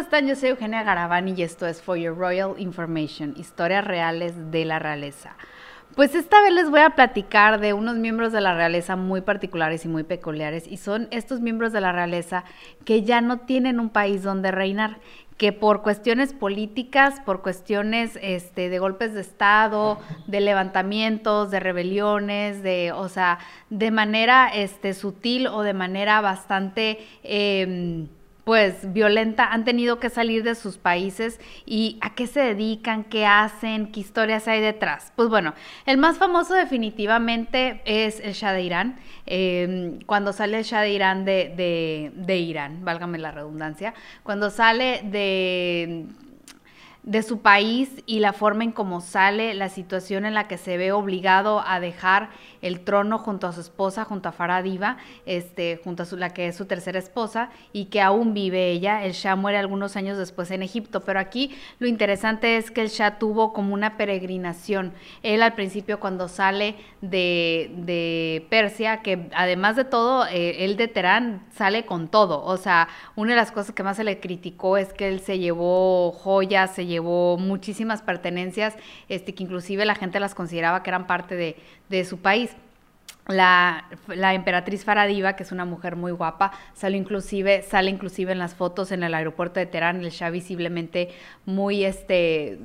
están? Yo soy Eugenia Garavani y esto es For Your Royal Information, historias reales de la realeza. Pues esta vez les voy a platicar de unos miembros de la realeza muy particulares y muy peculiares y son estos miembros de la realeza que ya no tienen un país donde reinar, que por cuestiones políticas, por cuestiones este, de golpes de Estado, de levantamientos, de rebeliones, de, o sea, de manera este, sutil o de manera bastante... Em, pues violenta han tenido que salir de sus países y a qué se dedican, qué hacen, qué historias hay detrás. Pues bueno, el más famoso definitivamente es el Shah de Irán. Em, cuando sale el Shah de Irán de, de Irán, válgame la redundancia, cuando sale de de su país y la forma en cómo sale, la situación en la que se ve obligado a dejar el trono junto a su esposa, junto a Farah Diva, este, junto a su, la que es su tercera esposa y que aún vive ella. El Shah muere algunos años después en Egipto, pero aquí lo interesante es que el Shah tuvo como una peregrinación. Él al principio cuando sale de, de Persia, que además de todo, eh, él de Teherán sale con todo. O sea, una de las cosas que más se le criticó es que él se llevó joyas, se llevó muchísimas pertenencias, este, que inclusive la gente las consideraba que eran parte de, de su país. La, la, emperatriz Faradiva, que es una mujer muy guapa, sale inclusive, sale inclusive en las fotos en el aeropuerto de Teherán, el Shah visiblemente muy este,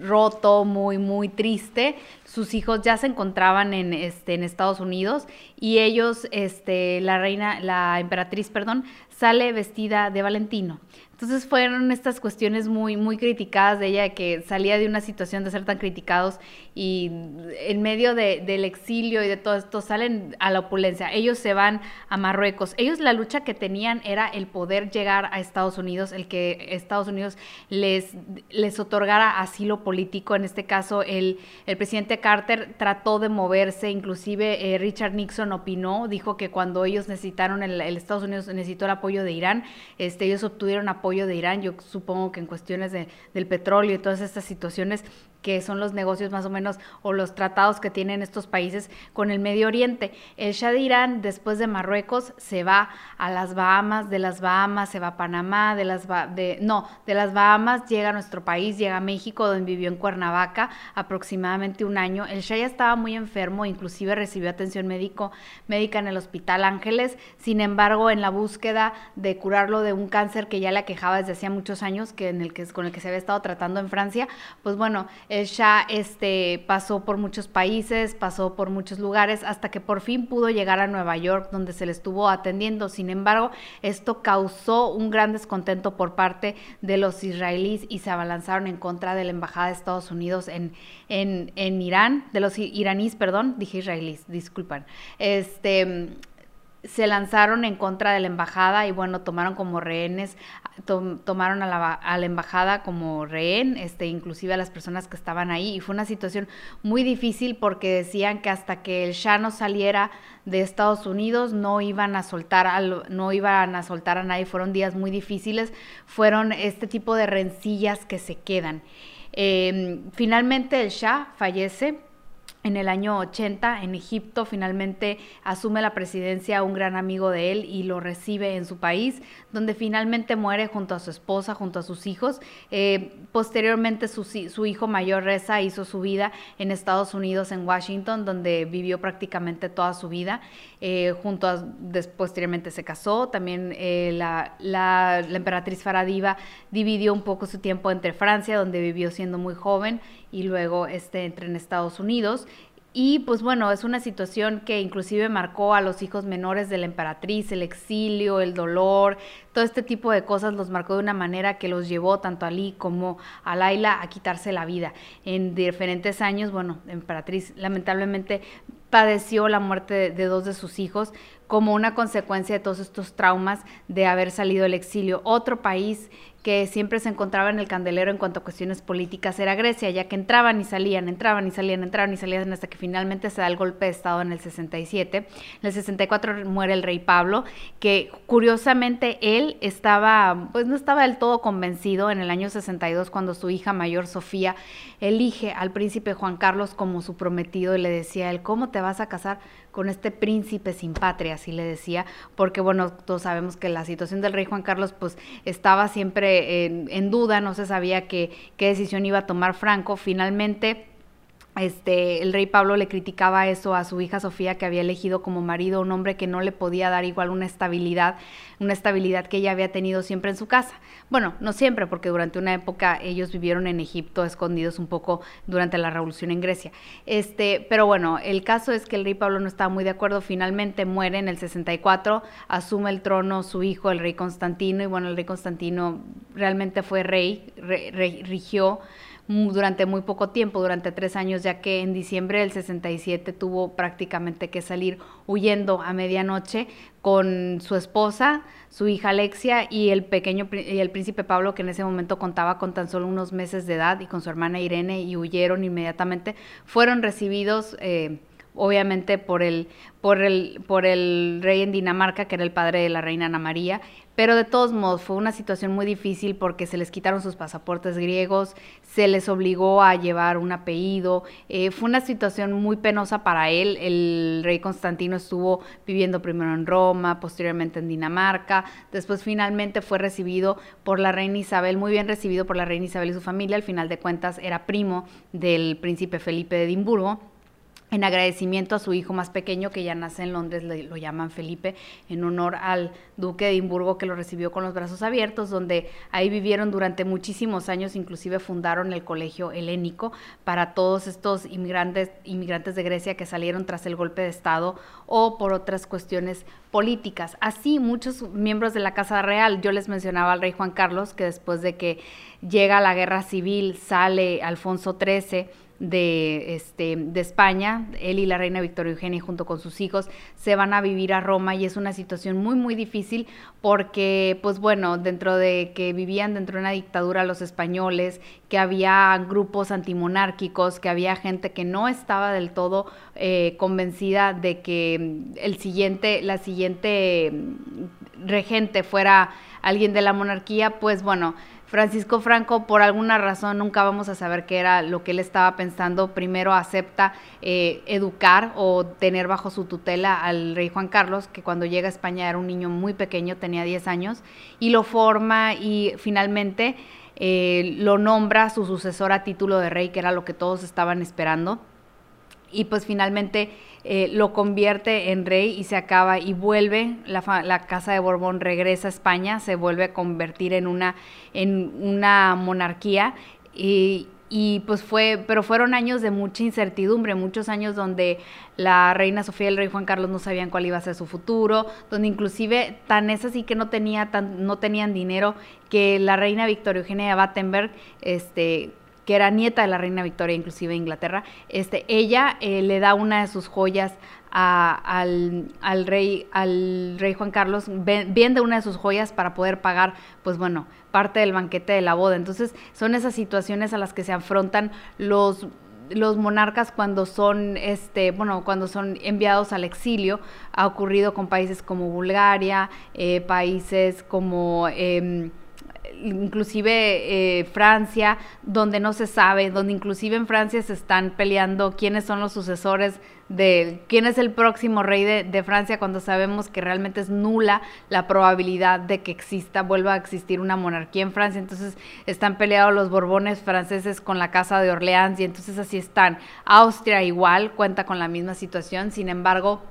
roto, muy, muy triste. Sus hijos ya se encontraban en, este, en Estados Unidos y ellos, este, la reina, la emperatriz, perdón, sale vestida de Valentino. Entonces fueron estas cuestiones muy, muy criticadas de ella, que salía de una situación de ser tan criticados y en medio del exilio y de todo esto salen a la opulencia. Ellos se van a Marruecos. Ellos la lucha que tenían era el poder llegar a Estados Unidos, el que Estados Unidos les, les otorgara asilo político. En este caso, el, el presidente Carter trató de moverse, inclusive eh, Richard Nixon opinó, dijo que cuando ellos necesitaron, el, el Estados Unidos necesitó el apoyo de Irán, este, ellos obtuvieron apoyo de Irán. Yo supongo que en cuestiones de, del petróleo y todas estas situaciones que son los negocios más o menos o los tratados que tienen estos países con el Medio Oriente. El Shah de Irán, después de Marruecos, se va a las Bahamas, de las Bahamas se va a Panamá, de las de, no, de las Bahamas llega a nuestro país, llega a México, donde vivió en Cuernavaca aproximadamente un año. El Shah ya estaba muy enfermo, inclusive recibió atención médico, médica en el Hospital Ángeles, sin embargo, en la búsqueda de curarlo de un cáncer que ya le aquejaba desde hacía muchos años, que en el que, con el que se había estado tratando en Francia, pues bueno, el Shah este, pasó por muchos países, pasó por muchos lugares, hasta que por fin pudo llegar a Nueva York, donde se le estuvo atendiendo. Sin embargo, esto causó un gran descontento por parte de los israelíes y se abalanzaron en contra de la Embajada de Estados Unidos en, en, en Irán, de los iraníes, perdón, dije israelíes, disculpan. Este, se lanzaron en contra de la embajada y bueno, tomaron como rehenes, tomaron a la, a la, embajada como rehén, este, inclusive a las personas que estaban ahí. Y fue una situación muy difícil porque decían que hasta que el Shah no saliera de Estados Unidos no iban a soltar al, no iban a soltar a nadie, fueron días muy difíciles, fueron este tipo de rencillas que se quedan. Eh, finalmente el Shah fallece en el año 80 en Egipto finalmente asume la presidencia un gran amigo de él y lo recibe en su país, donde finalmente muere junto a su esposa, junto a sus hijos. Eh, posteriormente su, su, hijo mayor Reza hizo su vida en Estados Unidos, en Washington, donde vivió prácticamente toda su vida. Eh, junto a, posteriormente se casó, también eh, la, la, la emperatriz Faradiva dividió un poco su tiempo entre Francia, donde vivió siendo muy joven, y luego este, entre en Estados Unidos. Y pues bueno, es una situación que inclusive marcó a los hijos menores de la emperatriz, el exilio, el dolor, todo este tipo de cosas los marcó de una manera que los llevó tanto a Ali como a Laila a quitarse la vida. En diferentes años, bueno, emperatriz lamentablemente padeció la muerte de, dos de sus hijos como una consecuencia de todos estos traumas de haber salido del exilio. Otro país que siempre se encontraba en el candelero en cuanto a cuestiones políticas era Grecia, ya que entraban y salían, entraban y salían, entraban y salían hasta que finalmente se da el golpe de Estado en el 67. En el 64 muere el rey Pablo, que curiosamente él estaba, pues no estaba del todo convencido en el año 62 cuando su hija mayor Sofía elige al príncipe Juan Carlos como su prometido y le decía a él, ¿cómo te vas a casar con este príncipe sin patria? así le decía, porque bueno, todos sabemos que la situación del rey Juan Carlos pues estaba siempre en, en duda, no se sabía qué, qué decisión iba a tomar Franco. Finalmente este, el rey Pablo le criticaba eso a su hija Sofía, que había elegido como marido un hombre que no le podía dar igual una estabilidad, una estabilidad que ella había tenido siempre en su casa. Bueno, no siempre, porque durante una época ellos vivieron en Egipto, escondidos un poco durante la revolución en Grecia. Este, pero bueno, el caso es que el rey Pablo no estaba muy de acuerdo, finalmente muere en el 64, asume el trono su hijo, el rey Constantino, y bueno, el rey Constantino realmente fue rey, rigió durante muy poco tiempo, durante tres años, ya que en diciembre del 67 tuvo prácticamente que salir huyendo a medianoche con su esposa, su hija Alexia y el pequeño y el príncipe Pablo, que en ese momento contaba con tan solo unos meses de edad, y con su hermana Irene, y huyeron inmediatamente. Fueron recibidos. Eh, obviamente por el, por el, por el rey en Dinamarca, que era el padre de la reina Ana María, pero de todos modos fue una situación muy difícil porque se les quitaron sus pasaportes griegos, se les obligó a llevar un apellido, eh, fue una situación muy penosa para él, el rey Constantino estuvo viviendo primero en Roma, posteriormente en Dinamarca, después finalmente fue recibido por la reina Isabel, muy bien recibido por la reina Isabel y su familia, al final de cuentas era primo del príncipe Felipe de Edimburgo en agradecimiento a su hijo más pequeño que ya nace en Londres, lo llaman Felipe, en honor al duque de Edimburgo que lo recibió con los brazos abiertos, donde ahí vivieron durante muchísimos años, inclusive fundaron el colegio helénico para todos estos inmigrantes, inmigrantes de Grecia que salieron tras el golpe de Estado o por otras cuestiones políticas. Así muchos miembros de la Casa Real, yo les mencionaba al rey Juan Carlos, que después de que llega la guerra civil, sale Alfonso XIII, de, este, de España. Él y la reina Victoria Eugenia junto con sus hijos se van a vivir a Roma y es una situación muy, muy difícil porque, pues bueno, dentro de que vivían dentro de una dictadura los españoles, que había grupos antimonárquicos, que había gente que no estaba del todo eh, convencida de que el siguiente, la siguiente regente fuera alguien de la monarquía, pues bueno, Francisco Franco, por alguna razón, nunca vamos a saber qué era lo que él estaba pensando. Primero acepta eh, educar o tener bajo su tutela al rey Juan Carlos, que cuando llega a España era un niño muy pequeño, tenía 10 años, y lo forma y finalmente eh, lo nombra su sucesor a título de rey, que era lo que todos estaban esperando. Y pues finalmente eh, lo convierte en rey y se acaba y vuelve, la, la, Casa de Borbón regresa a España, se vuelve a convertir en una, en una monarquía y, y pues fue, pero fueron años de mucha incertidumbre, muchos años donde la reina Sofía y el rey Juan Carlos no sabían cuál iba a ser su futuro, donde inclusive tan es así que no tenía tan, no tenían dinero que la reina Victoria Eugenia de Battenberg, este, que era nieta de la reina Victoria, inclusive de Inglaterra, este, ella eh, le da una de sus joyas al, rey, al rey Juan Carlos, vende una de sus joyas para poder pagar, pues bueno, parte del banquete de la boda. Entonces, son esas situaciones a las que se afrontan los los monarcas cuando son este bueno cuando son enviados al exilio ha ocurrido con países como Bulgaria eh, países como em, inclusive eh, Francia, donde no se sabe, donde inclusive en Francia se están peleando quiénes son los sucesores de quién es el próximo rey de, de, Francia cuando sabemos que realmente es nula la probabilidad de que exista, vuelva a existir una monarquía en Francia. Entonces están peleados los Borbones franceses con la Casa de Orleans y entonces así están. Austria igual cuenta con la misma situación, sin embargo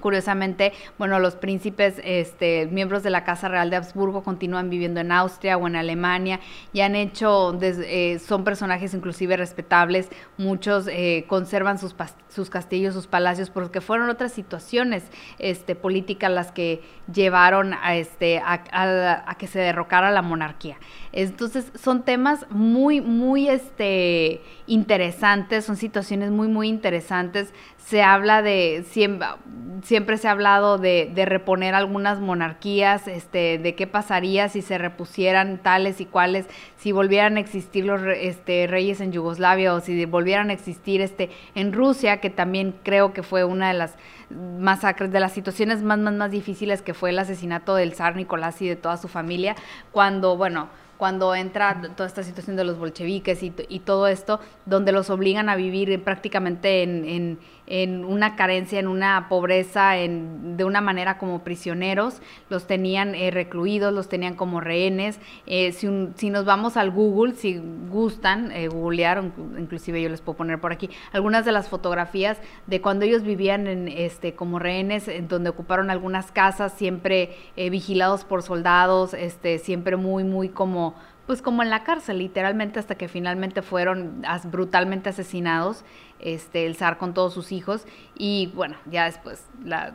Curiosamente, bueno, los príncipes, este, miembros de la Casa Real de Habsburgo continúan viviendo en Austria o en Alemania y han hecho, eh, son personajes inclusive respetables, muchos eh, conservan sus, sus castillos, sus palacios, porque fueron otras situaciones este, políticas las que llevaron a, este, a, que se derrocara la monarquía. Entonces, son temas muy, muy este, interesantes, son situaciones muy, muy interesantes. Se habla de, siempre, se ha hablado de, de, reponer algunas monarquías, este, de qué pasaría si se repusieran tales y cuales, si volvieran a existir los este, reyes en Yugoslavia o si volvieran a existir este, en Rusia, que también creo que fue una de las masacres, de las situaciones más, más, más difíciles que fue el asesinato del zar Nicolás y de toda su familia, cuando, bueno, cuando entra toda esta situación de los bolcheviques y, y todo esto, donde los obligan a vivir prácticamente en, en una carencia, en una pobreza, en, de una manera como prisioneros, los tenían eh, recluidos, los tenían como rehenes. Eh, si, si, nos vamos al Google, si gustan eh, googlear, inclusive yo les puedo poner por aquí algunas de las fotografías de cuando ellos vivían en, este, como rehenes, en donde ocuparon algunas casas, siempre vigilados por soldados, este, siempre muy, muy como pues como en la cárcel, literalmente hasta que finalmente fueron brutalmente asesinados, este, el zar con todos sus hijos, y bueno, ya después la,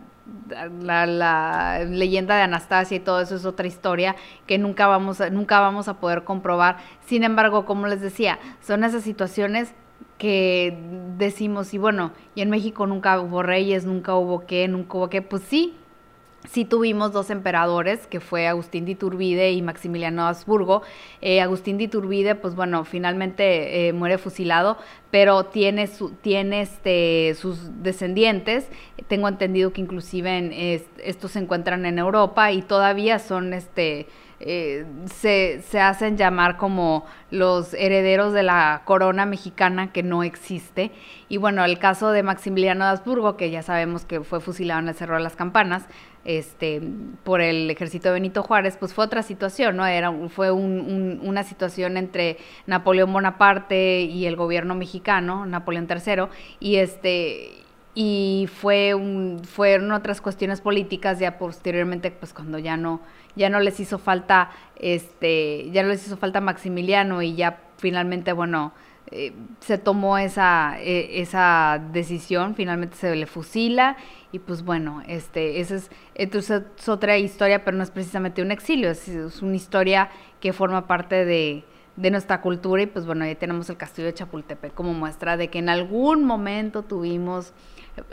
la, leyenda de Anastasia y todo eso es otra historia que nunca vamos, a, nunca vamos a poder comprobar. Sin embargo, como les decía, son esas situaciones que decimos, y bueno, y en México nunca hubo reyes, nunca hubo qué, nunca hubo qué, pues sí, sí tuvimos dos emperadores, que fue Agustín de Iturbide y Maximiliano Habsburgo. Eh, Agustín de Iturbide, pues bueno, finalmente eh, muere fusilado, pero tiene, su, tiene este, sus descendientes. Tengo entendido que inclusive en, estos se encuentran en Europa y todavía son este eh, se, se, hacen llamar como los herederos de la corona mexicana que no existe. Y bueno, el caso de Maximiliano de Habsburgo, que ya sabemos que fue fusilado en el Cerro de las Campanas, este, por el ejército de Benito Juárez, pues fue otra situación, ¿no? Era, fue una situación entre Napoleón Bonaparte y el gobierno mexicano, Napoleón III, y este y fue fueron otras cuestiones políticas ya posteriormente pues cuando ya no ya no les hizo falta este ya no les hizo falta Maximiliano y ya finalmente bueno eh, se tomó esa, e, esa decisión, finalmente se le fusila y pues bueno, este, esa es, entonces es otra historia, pero no es precisamente un exilio, es, una historia que forma parte de, de, nuestra cultura y pues bueno, ahí tenemos el castillo de Chapultepec como muestra de que en algún momento tuvimos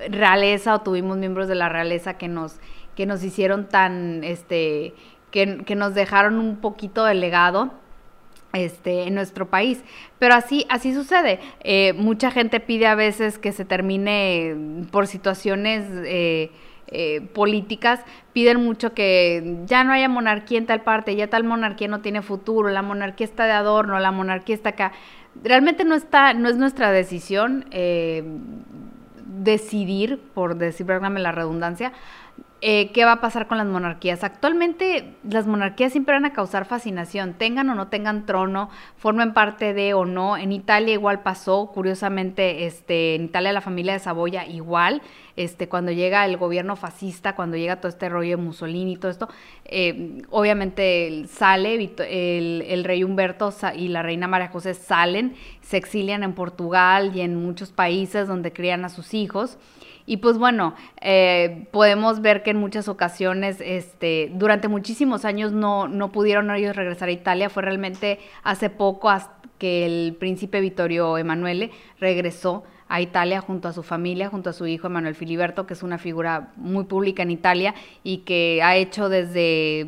realeza o tuvimos miembros de la realeza que nos, que nos hicieron tan, este, que, nos dejaron un poquito de legado este, en nuestro país. Pero así, así sucede. Eh, mucha gente pide a veces que se termine por situaciones eh, eh, políticas, piden mucho que ya no haya monarquía en tal parte, ya tal monarquía no tiene futuro, la monarquía está de adorno, la monarquía está acá. Realmente no está, no es nuestra decisión decidir, por decir, la redundancia, eh, qué va a pasar con las monarquías. Actualmente las monarquías siempre van a causar fascinación, tengan o no tengan trono, formen parte de o no. En Italia igual pasó, curiosamente, este, en Italia la familia de Saboya igual, este, cuando llega el gobierno fascista, cuando llega todo este rollo de Mussolini y todo esto, eh, obviamente sale el, el, rey Humberto y la reina María José salen, se exilian en Portugal y en muchos países donde crían a sus hijos. Y pues bueno, eh, podemos ver que en muchas ocasiones, este, durante muchísimos años no, no pudieron ellos regresar a Italia. Fue realmente hace poco que el príncipe Vittorio Emanuele regresó a Italia junto a su familia, junto a su hijo Emanuel Filiberto, que es una figura muy pública en Italia y que ha hecho desde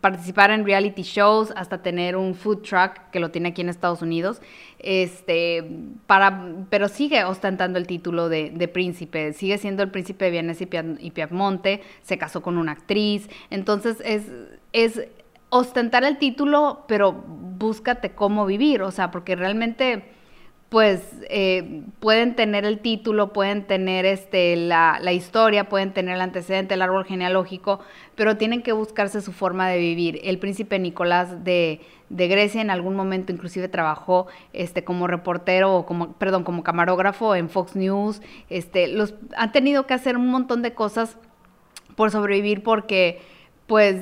participar en reality shows hasta tener un food truck que lo tiene aquí en Estados Unidos, este, para, pero sigue ostentando el título de, príncipe, sigue siendo el príncipe de Vienes y, y Piamonte, se casó con una actriz, entonces es, es ostentar el título, pero búscate cómo vivir, o sea, porque realmente pues eh, pueden tener el título, pueden tener este, la, historia, pueden tener el antecedente, el árbol genealógico, pero tienen que buscarse su forma de vivir. El príncipe Nicolás de, Grecia en algún momento inclusive trabajó este, como reportero o como, perdón, como camarógrafo en Fox News. Este, los, han tenido que hacer un montón de cosas por sobrevivir porque pues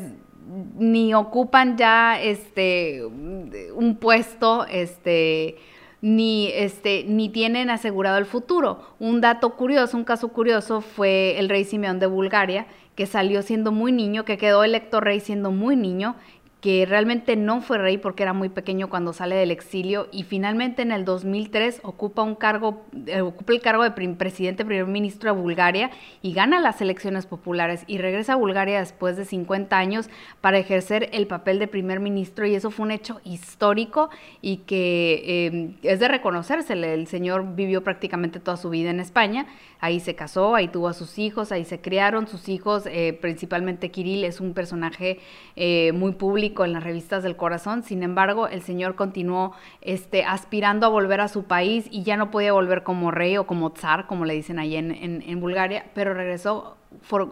ni ocupan ya este, un puesto, este, ni, este, ni tienen asegurado el futuro. Un dato curioso, un caso curioso fue el rey Simeón de Bulgaria, que salió siendo muy niño, que quedó electo rey siendo muy niño que realmente no fue rey porque era muy pequeño cuando sale del exilio y finalmente en el 2003 ocupa un cargo, eh, ocupa el cargo de presidente primer ministro de Bulgaria y gana las elecciones populares y regresa a Bulgaria después de 50 años para ejercer el papel de primer ministro y eso fue un hecho histórico y que em, es de reconocerse. El señor vivió prácticamente toda su vida en España, ahí se casó, ahí tuvo a sus hijos, ahí se criaron sus hijos, eh, principalmente Kirill es un personaje eh, muy público en las revistas del corazón. Sin embargo, el señor continuó este, aspirando a volver a su país y ya no podía volver como rey o como zar, como le dicen ahí en, Bulgaria, pero regresó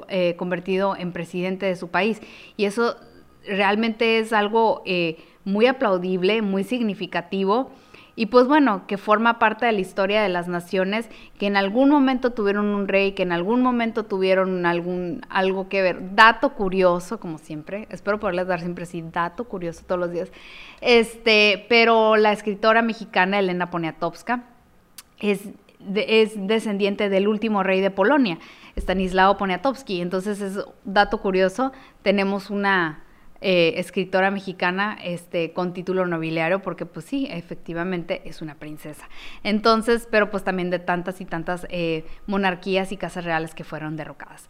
eh, convertido en presidente de su país. Y eso realmente es algo eh, muy aplaudible, muy significativo y pues bueno, que forma parte de la historia de las naciones que en algún momento tuvieron un rey, que en algún momento tuvieron algún algo que ver. Dato curioso, como siempre, espero poderles dar siempre así dato curioso todos los días. Este, pero la escritora mexicana Elena Poniatowska es, es descendiente del último rey de Polonia, Stanislao Poniatowski. Entonces es dato curioso, tenemos una eh, escritora mexicana este, con título nobiliario, porque pues sí, efectivamente es una princesa. Entonces, pero pues también de tantas y tantas eh, monarquías y casas reales que fueron derrocadas.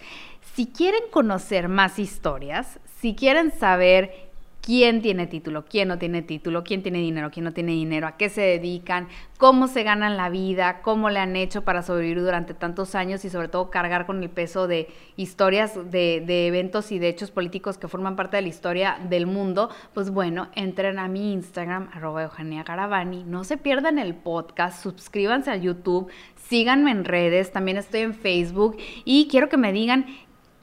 Si quieren conocer más historias, si quieren saber quién tiene título, quién no tiene título, quién tiene dinero, quién no tiene dinero, a qué se dedican, cómo se ganan la vida, cómo le han hecho para sobrevivir durante tantos años y sobre todo cargar con el peso de historias, de, eventos y de hechos políticos que forman parte de la historia del mundo, pues bueno, entren a mi Instagram, arroba Eugenia Garavani, no se pierdan el podcast, suscríbanse a YouTube, síganme en redes, también estoy en Facebook y quiero que me digan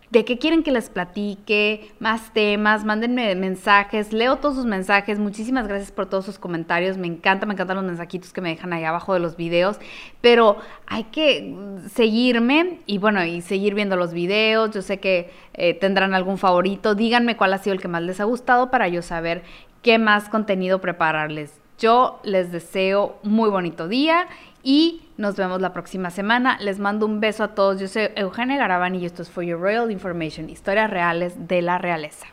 de qué quieren que les platique, más temas, mándenme mensajes, leo todos sus mensajes, muchísimas gracias por todos sus comentarios, me encanta, me encantan los mensajitos que me dejan ahí abajo de los videos, pero hay que seguirme y bueno, y seguir viendo los videos, yo sé que eh, tendrán algún favorito, díganme cuál ha sido el que más les ha gustado para yo saber qué más contenido prepararles. Yo les deseo muy bonito día y nos vemos la próxima semana. Les mando un beso a todos. Yo soy Eugenia Garavani y esto es For Your Royal Information, historias reales de la realeza.